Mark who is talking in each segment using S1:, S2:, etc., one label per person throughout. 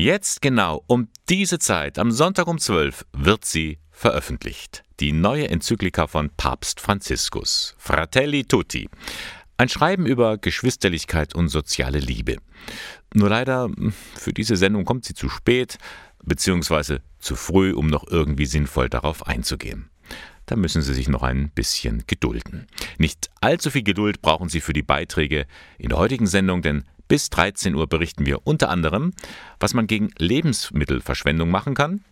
S1: Jetzt genau um diese Zeit, am Sonntag um 12, wird sie veröffentlicht. Die neue Enzyklika von Papst Franziskus, Fratelli Tutti. Ein Schreiben über Geschwisterlichkeit und soziale Liebe. Nur leider, für diese Sendung kommt sie zu spät, beziehungsweise zu früh, um noch irgendwie sinnvoll darauf einzugehen. Da müssen Sie sich noch ein bisschen gedulden. Nicht allzu viel Geduld brauchen Sie für die Beiträge in der heutigen Sendung, denn bis 13 Uhr berichten wir unter anderem, was man gegen Lebensmittelverschwendung machen kann.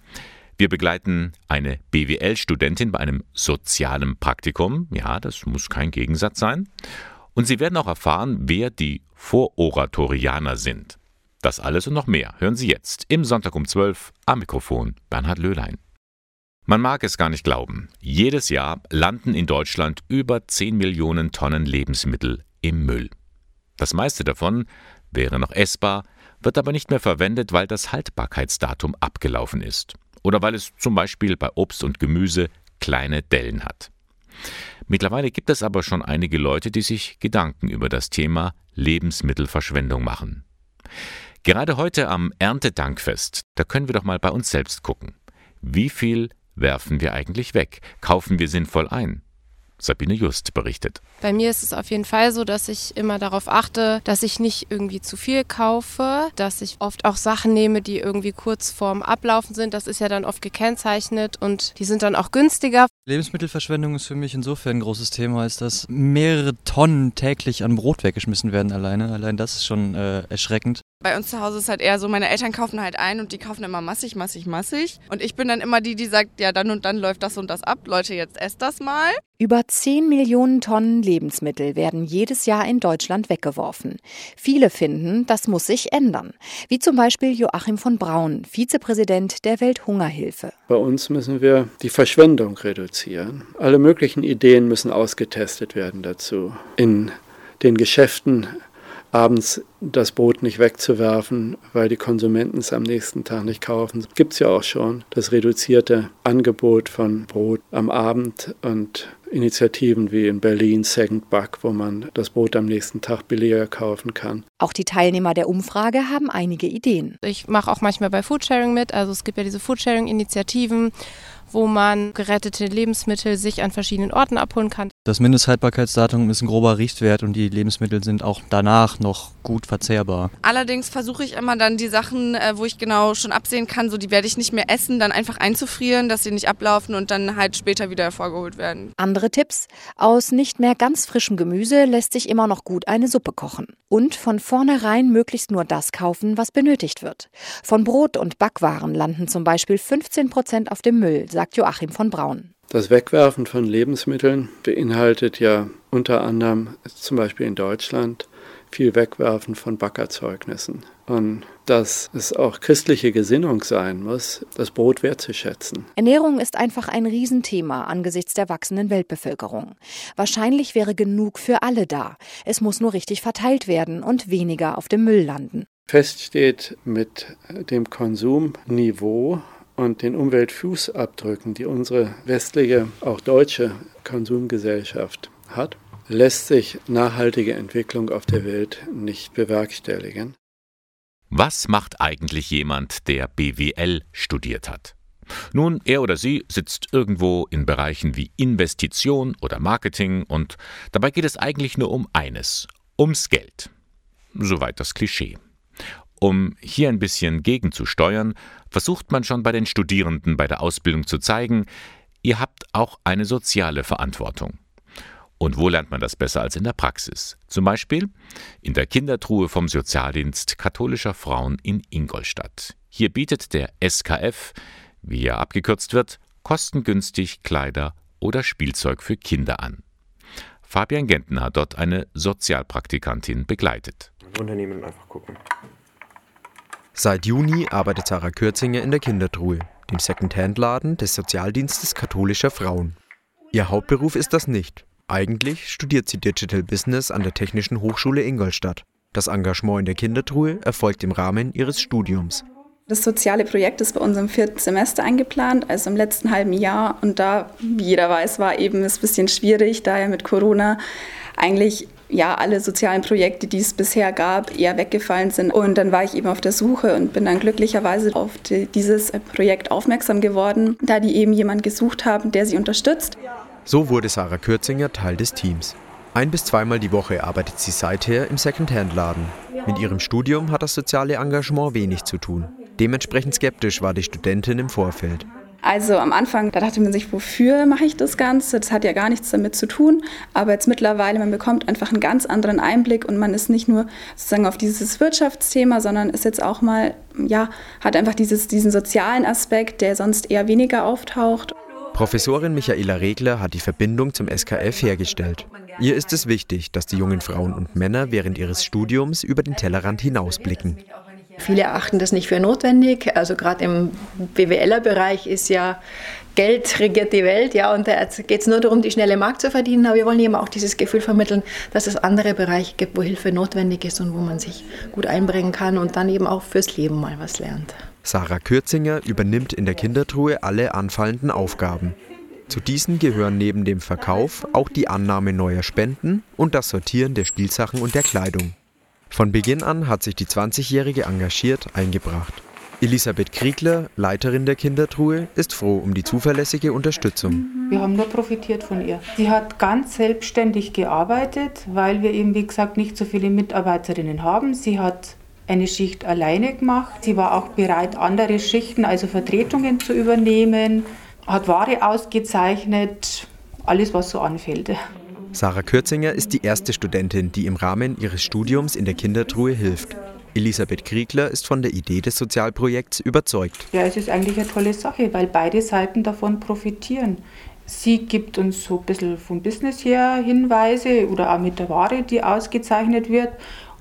S1: Wir begleiten eine BWL-Studentin bei einem sozialen Praktikum. Ja, das muss kein Gegensatz sein. Und Sie werden auch erfahren, wer die Vororatorianer sind. Das alles und noch mehr hören Sie jetzt im Sonntag um 12 am Mikrofon Bernhard Löhlein. Man mag es gar nicht glauben. Jedes Jahr landen in Deutschland über 10 Millionen Tonnen Lebensmittel im Müll. Das meiste davon wäre noch essbar, wird aber nicht mehr verwendet, weil das Haltbarkeitsdatum abgelaufen ist oder weil es zum Beispiel bei Obst und Gemüse kleine Dellen hat. Mittlerweile gibt es aber schon einige Leute, die sich Gedanken über das Thema Lebensmittelverschwendung machen. Gerade heute am Erntedankfest, da können wir doch mal bei uns selbst gucken. Wie viel werfen wir eigentlich weg? Kaufen wir sinnvoll ein? Sabine Just berichtet.
S2: Bei mir ist es auf jeden Fall so, dass ich immer darauf achte, dass ich nicht irgendwie zu viel kaufe, dass ich oft auch Sachen nehme, die irgendwie kurz vorm Ablaufen sind. Das ist ja dann oft gekennzeichnet und die sind dann auch günstiger.
S3: Lebensmittelverschwendung ist für mich insofern ein großes Thema, als dass mehrere Tonnen täglich an Brot weggeschmissen werden alleine. Allein das ist schon äh, erschreckend.
S4: Bei uns zu Hause ist halt eher so, meine Eltern kaufen halt ein und die kaufen immer massig, massig, massig. Und ich bin dann immer die, die sagt, ja, dann und dann läuft das und das ab. Leute, jetzt esst das mal.
S5: Über 10 Millionen Tonnen Lebensmittel werden jedes Jahr in Deutschland weggeworfen. Viele finden, das muss sich ändern. Wie zum Beispiel Joachim von Braun, Vizepräsident der Welthungerhilfe.
S6: Bei uns müssen wir die Verschwendung reduzieren. Alle möglichen Ideen müssen ausgetestet werden dazu. In den Geschäften abends das Brot nicht wegzuwerfen, weil die Konsumenten es am nächsten Tag nicht kaufen. Gibt es ja auch schon das reduzierte Angebot von Brot am Abend und Initiativen wie in Berlin Second Buck, wo man das Brot am nächsten Tag billiger kaufen kann.
S5: Auch die Teilnehmer der Umfrage haben einige Ideen.
S2: Ich mache auch manchmal bei Foodsharing mit. Also es gibt ja diese Foodsharing-Initiativen wo man gerettete Lebensmittel sich an verschiedenen Orten abholen kann.
S3: Das Mindesthaltbarkeitsdatum ist ein grober Richtwert und die Lebensmittel sind auch danach noch gut verzehrbar.
S4: Allerdings versuche ich immer dann die Sachen, äh, wo ich genau schon absehen kann, so die werde ich nicht mehr essen, dann einfach einzufrieren, dass sie nicht ablaufen und dann halt später wieder hervorgeholt werden.
S5: Andere Tipps. Aus nicht mehr ganz frischem Gemüse lässt sich immer noch gut eine Suppe kochen. Und von vornherein möglichst nur das kaufen, was benötigt wird. Von Brot und Backwaren landen zum Beispiel 15 Prozent auf dem Müll, sagt Joachim von Braun.
S6: Das Wegwerfen von Lebensmitteln beinhaltet ja unter anderem zum Beispiel in Deutschland viel Wegwerfen von Backerzeugnissen. Und dass es auch christliche Gesinnung sein muss, das Brot wertzuschätzen.
S5: Ernährung ist einfach ein Riesenthema angesichts der wachsenden Weltbevölkerung. Wahrscheinlich wäre genug für alle da. Es muss nur richtig verteilt werden und weniger auf dem Müll landen.
S6: Fest steht mit dem Konsumniveau und den Umweltfußabdrücken, die unsere westliche, auch deutsche Konsumgesellschaft hat, lässt sich nachhaltige Entwicklung auf der Welt nicht bewerkstelligen.
S1: Was macht eigentlich jemand, der BWL studiert hat? Nun, er oder sie sitzt irgendwo in Bereichen wie Investition oder Marketing und dabei geht es eigentlich nur um eines, ums Geld. Soweit das Klischee. Um hier ein bisschen gegenzusteuern, versucht man schon bei den Studierenden bei der Ausbildung zu zeigen, ihr habt auch eine soziale Verantwortung. Und wo lernt man das besser als in der Praxis? Zum Beispiel in der Kindertruhe vom Sozialdienst katholischer Frauen in Ingolstadt. Hier bietet der SKF, wie er abgekürzt wird, kostengünstig Kleider oder Spielzeug für Kinder an. Fabian Gentner hat dort eine Sozialpraktikantin begleitet.
S7: Unternehmen einfach gucken.
S8: Seit Juni arbeitet Sarah Kürzinger in der Kindertruhe, dem Second-Hand-Laden des Sozialdienstes katholischer Frauen. Ihr Hauptberuf ist das nicht. Eigentlich studiert sie Digital Business an der Technischen Hochschule Ingolstadt. Das Engagement in der Kindertruhe erfolgt im Rahmen ihres Studiums.
S9: Das soziale Projekt ist bei uns im vierten Semester eingeplant, also im letzten halben Jahr. Und da, wie jeder weiß, war eben es ein bisschen schwierig, da ja mit Corona eigentlich ja alle sozialen Projekte, die es bisher gab, eher weggefallen sind. Und dann war ich eben auf der Suche und bin dann glücklicherweise auf die, dieses Projekt aufmerksam geworden, da die eben jemanden gesucht haben, der sie unterstützt.
S8: So wurde Sarah Kürzinger Teil des Teams. Ein bis zweimal die Woche arbeitet sie seither im Secondhand-Laden. Mit ihrem Studium hat das soziale Engagement wenig zu tun. Dementsprechend skeptisch war die Studentin im Vorfeld.
S9: Also am Anfang, da dachte man sich, wofür mache ich das Ganze? Das hat ja gar nichts damit zu tun. Aber jetzt mittlerweile, man bekommt einfach einen ganz anderen Einblick und man ist nicht nur sozusagen auf dieses Wirtschaftsthema, sondern ist jetzt auch mal, ja, hat einfach dieses, diesen sozialen Aspekt, der sonst eher weniger auftaucht.
S8: Professorin Michaela Regler hat die Verbindung zum SKF hergestellt. Ihr ist es wichtig, dass die jungen Frauen und Männer während ihres Studiums über den Tellerrand hinausblicken.
S7: Viele erachten das nicht für notwendig. Also gerade im BWLer-Bereich ist ja Geld regiert die Welt, ja, und da geht es nur darum, die schnelle Markt zu verdienen. Aber wir wollen eben auch dieses Gefühl vermitteln, dass es andere Bereiche gibt, wo Hilfe notwendig ist und wo man sich gut einbringen kann und dann eben auch fürs Leben mal was lernt.
S8: Sarah Kürzinger übernimmt in der Kindertruhe alle anfallenden Aufgaben. Zu diesen gehören neben dem Verkauf auch die Annahme neuer Spenden und das Sortieren der Spielsachen und der Kleidung. Von Beginn an hat sich die 20-Jährige engagiert eingebracht. Elisabeth Kriegler, Leiterin der Kindertruhe, ist froh um die zuverlässige Unterstützung.
S10: Wir haben nur profitiert von ihr. Sie hat ganz selbstständig gearbeitet, weil wir eben, wie gesagt, nicht so viele Mitarbeiterinnen haben. Sie hat eine Schicht alleine gemacht. Sie war auch bereit, andere Schichten, also Vertretungen zu übernehmen, hat Ware ausgezeichnet, alles, was so anfällt.
S8: Sarah Kürzinger ist die erste Studentin, die im Rahmen ihres Studiums in der Kindertruhe hilft. Elisabeth Kriegler ist von der Idee des Sozialprojekts überzeugt.
S10: Ja, es ist eigentlich eine tolle Sache, weil beide Seiten davon profitieren. Sie gibt uns so ein bisschen vom Business her Hinweise oder auch mit der Ware, die ausgezeichnet wird.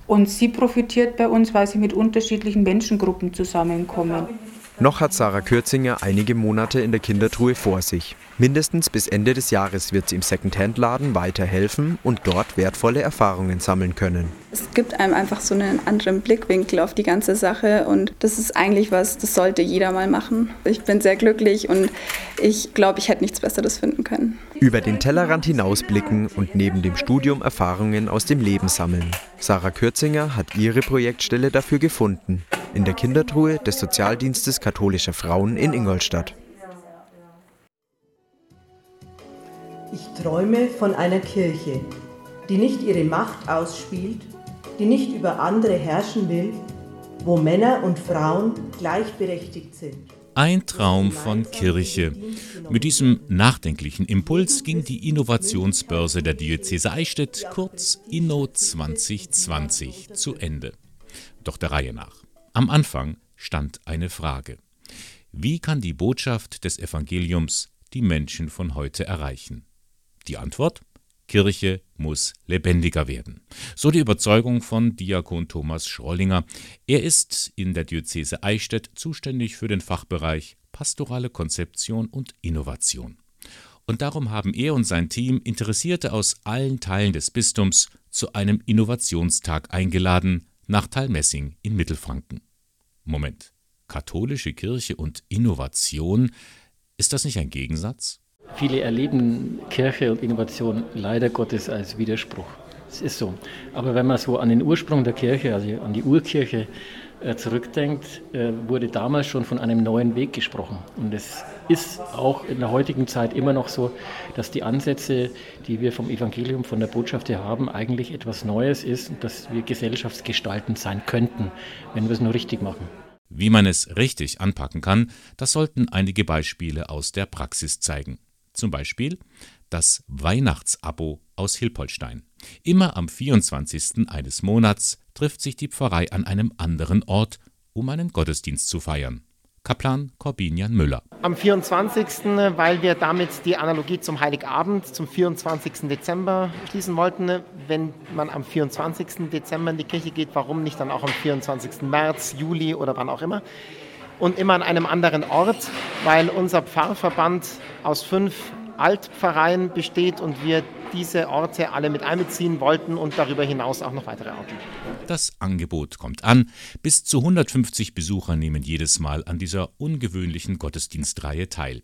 S10: Und sie profitiert bei uns, weil sie mit unterschiedlichen Menschengruppen zusammenkommen.
S8: Noch hat Sarah Kürzinger einige Monate in der Kindertruhe vor sich. Mindestens bis Ende des Jahres wird sie im Secondhand-Laden weiterhelfen und dort wertvolle Erfahrungen sammeln können.
S9: Es gibt einem einfach so einen anderen Blickwinkel auf die ganze Sache und das ist eigentlich was, das sollte jeder mal machen. Ich bin sehr glücklich und ich glaube, ich hätte nichts Besseres finden können.
S8: Über den Tellerrand hinausblicken und neben dem Studium Erfahrungen aus dem Leben sammeln. Sarah Kürzinger hat ihre Projektstelle dafür gefunden, in der Kindertruhe des Sozialdienstes katholischer Frauen in Ingolstadt.
S11: Ich träume von einer Kirche, die nicht ihre Macht ausspielt, die nicht über andere herrschen will, wo Männer und Frauen gleichberechtigt sind.
S1: Ein Traum von Kirche. Mit diesem nachdenklichen Impuls ging die Innovationsbörse der Diözese Eichstätt, kurz Inno 2020, zu Ende. Doch der Reihe nach. Am Anfang stand eine Frage. Wie kann die Botschaft des Evangeliums die Menschen von heute erreichen? Die Antwort? Kirche muss lebendiger werden. So die Überzeugung von Diakon Thomas Schrollinger. Er ist in der Diözese Eichstätt zuständig für den Fachbereich Pastorale Konzeption und Innovation. Und darum haben er und sein Team Interessierte aus allen Teilen des Bistums zu einem Innovationstag eingeladen nach Talmessing in Mittelfranken. Moment, katholische Kirche und Innovation, ist das nicht ein Gegensatz?
S12: Viele erleben Kirche und Innovation leider Gottes als Widerspruch. Es ist so. Aber wenn man so an den Ursprung der Kirche, also an die Urkirche äh, zurückdenkt, äh, wurde damals schon von einem neuen Weg gesprochen. Und es ist auch in der heutigen Zeit immer noch so, dass die Ansätze, die wir vom Evangelium, von der Botschaft her haben, eigentlich etwas Neues ist und dass wir gesellschaftsgestaltend sein könnten, wenn wir es nur richtig machen.
S1: Wie man es richtig anpacken kann, das sollten einige Beispiele aus der Praxis zeigen. Zum Beispiel das Weihnachtsabo aus Hilpolstein. Immer am 24. eines Monats trifft sich die Pfarrei an einem anderen Ort, um einen Gottesdienst zu feiern. Kaplan Corbinian Müller.
S13: Am 24., weil wir damit die Analogie zum Heiligabend, zum 24. Dezember schließen wollten. Wenn man am 24. Dezember in die Kirche geht, warum nicht dann auch am 24. März, Juli oder wann auch immer? und immer an einem anderen Ort, weil unser Pfarrverband aus fünf Altpfarreien besteht und wir diese Orte alle mit einbeziehen wollten und darüber hinaus auch noch weitere Orte.
S1: Das Angebot kommt an. Bis zu 150 Besucher nehmen jedes Mal an dieser ungewöhnlichen Gottesdienstreihe teil.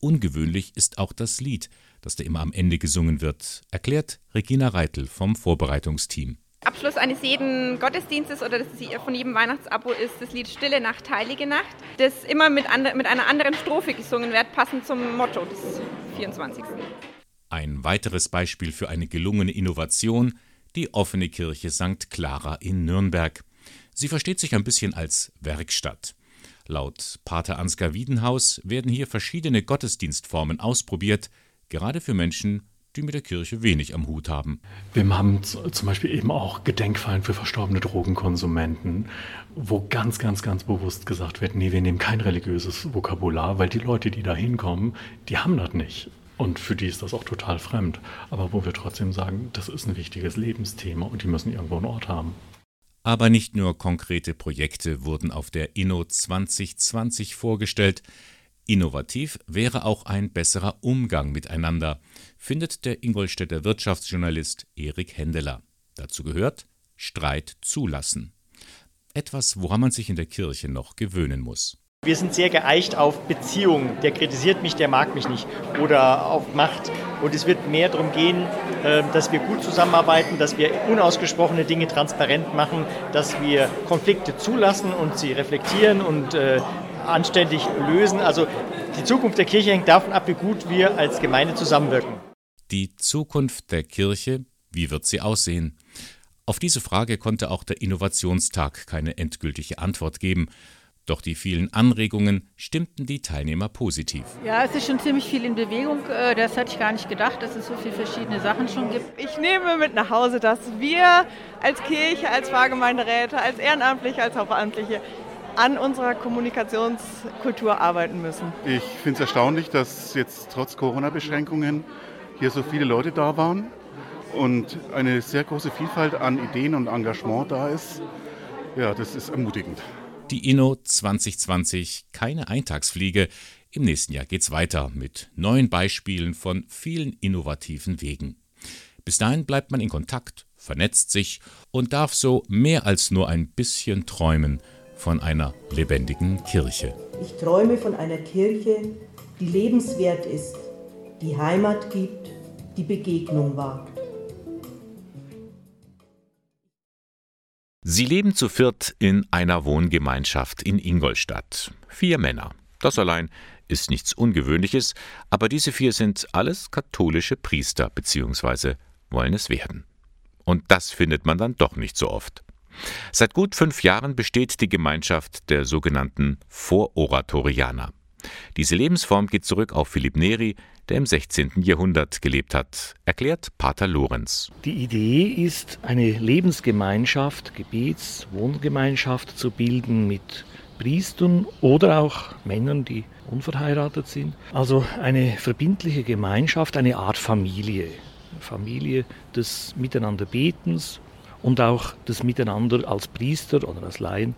S1: Ungewöhnlich ist auch das Lied, das da immer am Ende gesungen wird, erklärt Regina Reitel vom Vorbereitungsteam.
S14: Abschluss eines jeden Gottesdienstes oder von jedem Weihnachtsabo ist das Lied Stille Nacht, Heilige Nacht, das immer mit, andre, mit einer anderen Strophe gesungen wird, passend zum Motto des 24.
S1: Ein weiteres Beispiel für eine gelungene Innovation, die offene Kirche St. Clara in Nürnberg. Sie versteht sich ein bisschen als Werkstatt. Laut Pater Ansgar Wiedenhaus werden hier verschiedene Gottesdienstformen ausprobiert, gerade für Menschen, die mit der Kirche wenig am Hut haben.
S15: Wir haben zum Beispiel eben auch Gedenkfeiern für verstorbene Drogenkonsumenten, wo ganz, ganz, ganz bewusst gesagt wird, nee, wir nehmen kein religiöses Vokabular, weil die Leute, die da hinkommen, die haben das nicht. Und für die ist das auch total fremd. Aber wo wir trotzdem sagen, das ist ein wichtiges Lebensthema und die müssen irgendwo einen Ort haben.
S1: Aber nicht nur konkrete Projekte wurden auf der Inno 2020 vorgestellt. Innovativ wäre auch ein besserer Umgang miteinander, findet der Ingolstädter Wirtschaftsjournalist Erik Händeler. Dazu gehört Streit zulassen. Etwas, woran man sich in der Kirche noch gewöhnen muss.
S16: Wir sind sehr geeicht auf Beziehungen. Der kritisiert mich, der mag mich nicht. Oder auf Macht. Und es wird mehr darum gehen, ähm, dass wir gut zusammenarbeiten, dass wir unausgesprochene Dinge transparent machen, dass wir Konflikte zulassen und sie reflektieren und äh, anständig lösen. Also die Zukunft der Kirche hängt davon ab, wie gut wir als Gemeinde zusammenwirken.
S1: Die Zukunft der Kirche, wie wird sie aussehen? Auf diese Frage konnte auch der Innovationstag keine endgültige Antwort geben. Doch die vielen Anregungen stimmten die Teilnehmer positiv.
S17: Ja, es ist schon ziemlich viel in Bewegung. Äh, das hatte ich gar nicht gedacht, dass es so viele verschiedene Sachen schon gibt.
S18: Ich nehme mit nach Hause, dass wir als Kirche, als Pfarrgemeinderäte, als Ehrenamtliche, als Hauptamtliche an unserer Kommunikationskultur arbeiten müssen.
S19: Ich finde es erstaunlich, dass jetzt trotz Corona-Beschränkungen hier so viele Leute da waren und eine sehr große Vielfalt an Ideen und Engagement da ist. Ja, das ist ermutigend.
S1: Die Inno 2020 keine Eintagsfliege. Im nächsten Jahr geht's weiter mit neuen Beispielen von vielen innovativen Wegen. Bis dahin bleibt man in Kontakt, vernetzt sich und darf so mehr als nur ein bisschen träumen – von einer lebendigen Kirche.
S11: Ich träume von einer Kirche, die lebenswert ist, die Heimat gibt, die Begegnung wagt.
S1: Sie leben zu viert in einer Wohngemeinschaft in Ingolstadt. Vier Männer. Das allein ist nichts Ungewöhnliches, aber diese vier sind alles katholische Priester bzw. wollen es werden. Und das findet man dann doch nicht so oft. Seit gut fünf Jahren besteht die Gemeinschaft der sogenannten Vororatorianer. Diese Lebensform geht zurück auf Philipp Neri, der im 16. Jahrhundert gelebt hat, erklärt Pater Lorenz.
S20: Die Idee ist, eine Lebensgemeinschaft, Gebets-, Wohngemeinschaft zu bilden mit Priestern oder auch Männern, die unverheiratet sind. Also eine verbindliche Gemeinschaft, eine Art Familie. Familie des Miteinanderbetens, und auch das Miteinander als Priester oder als Laien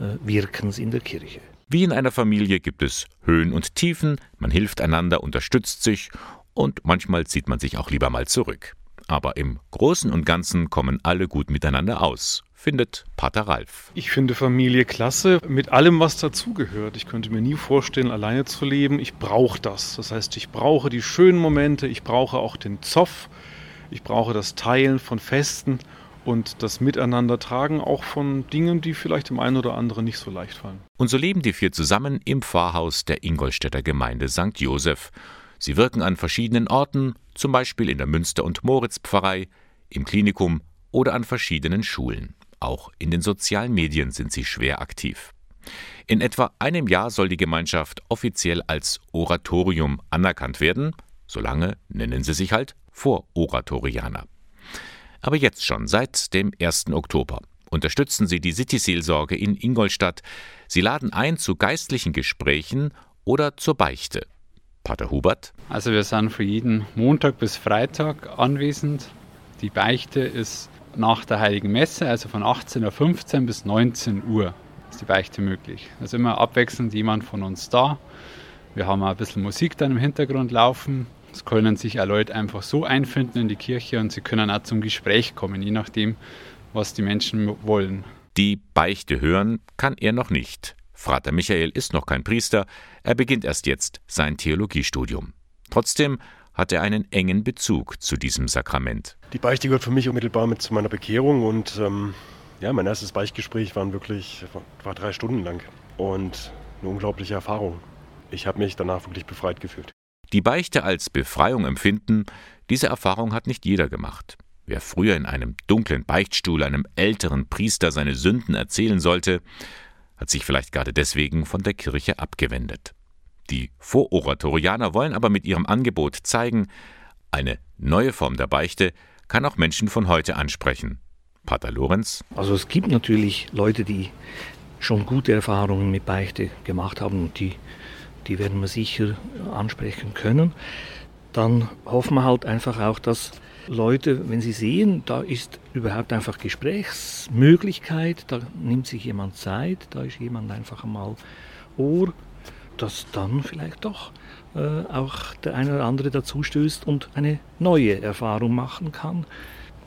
S20: äh, Wirkens in der Kirche.
S1: Wie in einer Familie gibt es Höhen und Tiefen, man hilft einander, unterstützt sich und manchmal zieht man sich auch lieber mal zurück. Aber im Großen und Ganzen kommen alle gut miteinander aus, findet Pater Ralf.
S21: Ich finde Familie klasse, mit allem, was dazugehört. Ich könnte mir nie vorstellen, alleine zu leben. Ich brauche das. Das heißt, ich brauche die schönen Momente, ich brauche auch den Zoff, ich brauche das Teilen von Festen und das Miteinandertragen auch von Dingen, die vielleicht dem einen oder anderen nicht so leicht fallen.
S1: Und so leben die vier zusammen im Pfarrhaus der Ingolstädter Gemeinde St. Joseph. Sie wirken an verschiedenen Orten, zum Beispiel in der Münster- und Moritz-Pfarrei, im Klinikum oder an verschiedenen Schulen. Auch in den sozialen Medien sind sie schwer aktiv. In etwa einem Jahr soll die Gemeinschaft offiziell als Oratorium anerkannt werden, solange nennen sie sich halt Vororatorianer. Aber jetzt schon, seit dem 1. Oktober, unterstützen sie die City-Seelsorge in Ingolstadt. Sie laden ein zu geistlichen Gesprächen oder zur Beichte. Pater Hubert?
S22: Also wir sind für jeden Montag bis Freitag anwesend. Die Beichte ist nach der Heiligen Messe, also von 18.15 Uhr bis 19 Uhr ist die Beichte möglich. Also immer abwechselnd jemand von uns da. Wir haben auch ein bisschen Musik dann im Hintergrund laufen. Es können sich auch Leute einfach so einfinden in die Kirche und sie können auch zum Gespräch kommen, je nachdem, was die Menschen wollen.
S1: Die Beichte hören kann er noch nicht. Frater Michael ist noch kein Priester, er beginnt erst jetzt sein Theologiestudium. Trotzdem hat er einen engen Bezug zu diesem Sakrament.
S23: Die Beichte gehört für mich unmittelbar mit zu meiner Bekehrung und ähm, ja, mein erstes Beichtgespräch waren wirklich, war drei Stunden lang und eine unglaubliche Erfahrung. Ich habe mich danach wirklich befreit gefühlt.
S1: Die Beichte als Befreiung empfinden, diese Erfahrung hat nicht jeder gemacht. Wer früher in einem dunklen Beichtstuhl einem älteren Priester seine Sünden erzählen sollte, hat sich vielleicht gerade deswegen von der Kirche abgewendet. Die Vororatorianer wollen aber mit ihrem Angebot zeigen, eine neue Form der Beichte kann auch Menschen von heute ansprechen. Pater Lorenz?
S20: Also es gibt natürlich Leute, die schon gute Erfahrungen mit Beichte gemacht haben und die, die werden wir sicher ansprechen können. Dann hoffen wir halt einfach auch, dass Leute, wenn sie sehen, da ist überhaupt einfach Gesprächsmöglichkeit, da nimmt sich jemand Zeit, da ist jemand einfach einmal Ohr, dass dann vielleicht doch äh, auch der eine oder andere dazu stößt und eine neue Erfahrung machen kann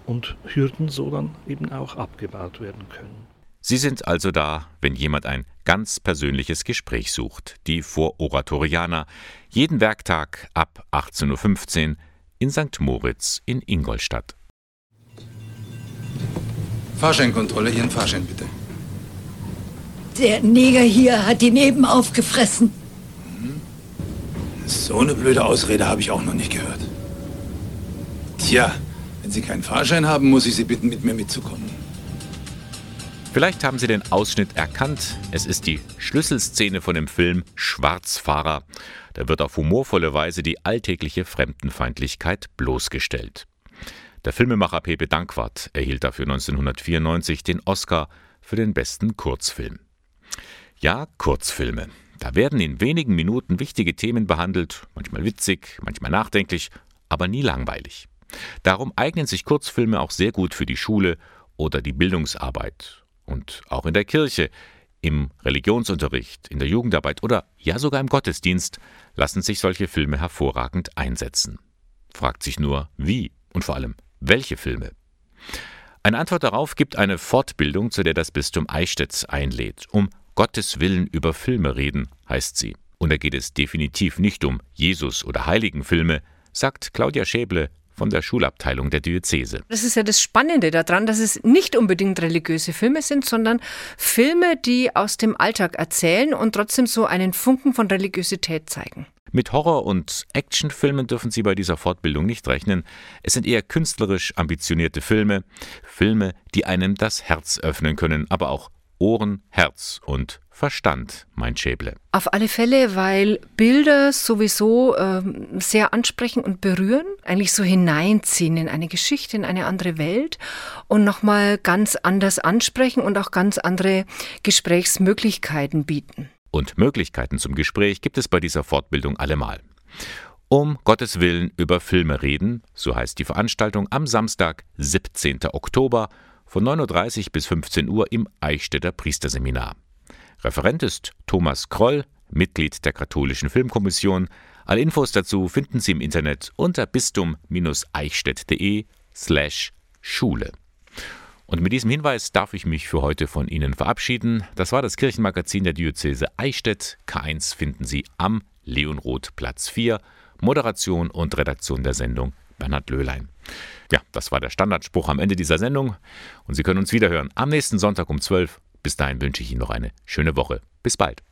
S20: und Hürden so dann eben auch abgebaut werden können.
S1: Sie sind also da, wenn jemand ein ganz persönliches Gespräch sucht. Die Vororatorianer. Jeden Werktag ab 18.15 Uhr in St. Moritz in Ingolstadt.
S24: Fahrscheinkontrolle, Ihren Fahrschein bitte.
S25: Der Neger hier hat ihn eben aufgefressen.
S24: So eine blöde Ausrede habe ich auch noch nicht gehört. Tja, wenn Sie keinen Fahrschein haben, muss ich Sie bitten, mit mir mitzukommen.
S1: Vielleicht haben Sie den Ausschnitt erkannt. Es ist die Schlüsselszene von dem Film Schwarzfahrer. Da wird auf humorvolle Weise die alltägliche Fremdenfeindlichkeit bloßgestellt. Der Filmemacher Pepe Dankwart erhielt dafür 1994 den Oscar für den besten Kurzfilm. Ja, Kurzfilme. Da werden in wenigen Minuten wichtige Themen behandelt, manchmal witzig, manchmal nachdenklich, aber nie langweilig. Darum eignen sich Kurzfilme auch sehr gut für die Schule oder die Bildungsarbeit und auch in der Kirche, im Religionsunterricht, in der Jugendarbeit oder ja sogar im Gottesdienst lassen sich solche Filme hervorragend einsetzen. Fragt sich nur, wie und vor allem, welche Filme. Eine Antwort darauf gibt eine Fortbildung, zu der das Bistum Eichstätt einlädt. Um Gottes Willen über Filme reden, heißt sie. Und da geht es definitiv nicht um Jesus- oder Heiligenfilme, sagt Claudia Schäble, von der Schulabteilung der Diözese.
S26: Das ist ja das Spannende daran, dass es nicht unbedingt religiöse Filme sind, sondern Filme, die aus dem Alltag erzählen und trotzdem so einen Funken von Religiosität zeigen.
S1: Mit Horror- und Actionfilmen dürfen Sie bei dieser Fortbildung nicht rechnen. Es sind eher künstlerisch ambitionierte Filme, Filme, die einem das Herz öffnen können, aber auch Ohren, Herz und Verstand, meint Schäble.
S26: Auf alle Fälle, weil Bilder sowieso äh, sehr ansprechen und berühren, eigentlich so hineinziehen in eine Geschichte, in eine andere Welt und nochmal ganz anders ansprechen und auch ganz andere Gesprächsmöglichkeiten bieten.
S1: Und Möglichkeiten zum Gespräch gibt es bei dieser Fortbildung allemal. Um Gottes Willen über Filme reden, so heißt die Veranstaltung am Samstag, 17. Oktober von 9.30 Uhr bis 15 Uhr im Eichstätter Priesterseminar. Referent ist Thomas Kroll, Mitglied der Katholischen Filmkommission. Alle Infos dazu finden Sie im Internet unter bistum-eichstätt.de slash Schule. Und mit diesem Hinweis darf ich mich für heute von Ihnen verabschieden. Das war das Kirchenmagazin der Diözese Eichstätt. K1 finden Sie am Leonroth Platz 4. Moderation und Redaktion der Sendung Bernhard Löhlein. Ja, das war der Standardspruch am Ende dieser Sendung. Und Sie können uns wiederhören am nächsten Sonntag um 12 Bis dahin wünsche ich Ihnen noch eine schöne Woche. Bis bald.